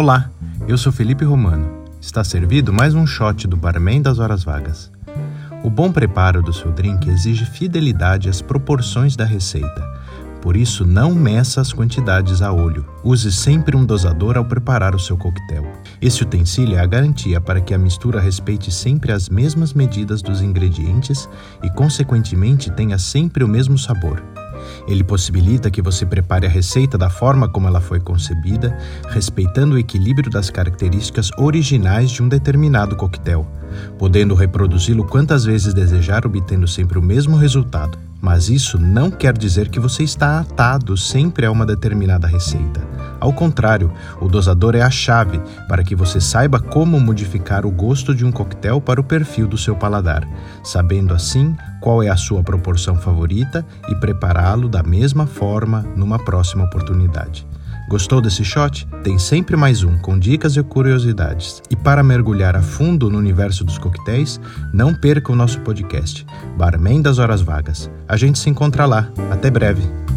Olá, eu sou Felipe Romano. Está servido mais um shot do Barman das Horas Vagas. O bom preparo do seu drink exige fidelidade às proporções da receita. Por isso, não meça as quantidades a olho. Use sempre um dosador ao preparar o seu coquetel. Esse utensílio é a garantia para que a mistura respeite sempre as mesmas medidas dos ingredientes e, consequentemente, tenha sempre o mesmo sabor. Ele possibilita que você prepare a receita da forma como ela foi concebida, respeitando o equilíbrio das características originais de um determinado coquetel, podendo reproduzi-lo quantas vezes desejar, obtendo sempre o mesmo resultado. Mas isso não quer dizer que você está atado sempre a uma determinada receita. Ao contrário, o dosador é a chave para que você saiba como modificar o gosto de um coquetel para o perfil do seu paladar, sabendo assim qual é a sua proporção favorita e prepará-lo da mesma forma numa próxima oportunidade. Gostou desse shot? Tem sempre mais um com dicas e curiosidades. E para mergulhar a fundo no universo dos coquetéis, não perca o nosso podcast, Barman das Horas Vagas. A gente se encontra lá. Até breve.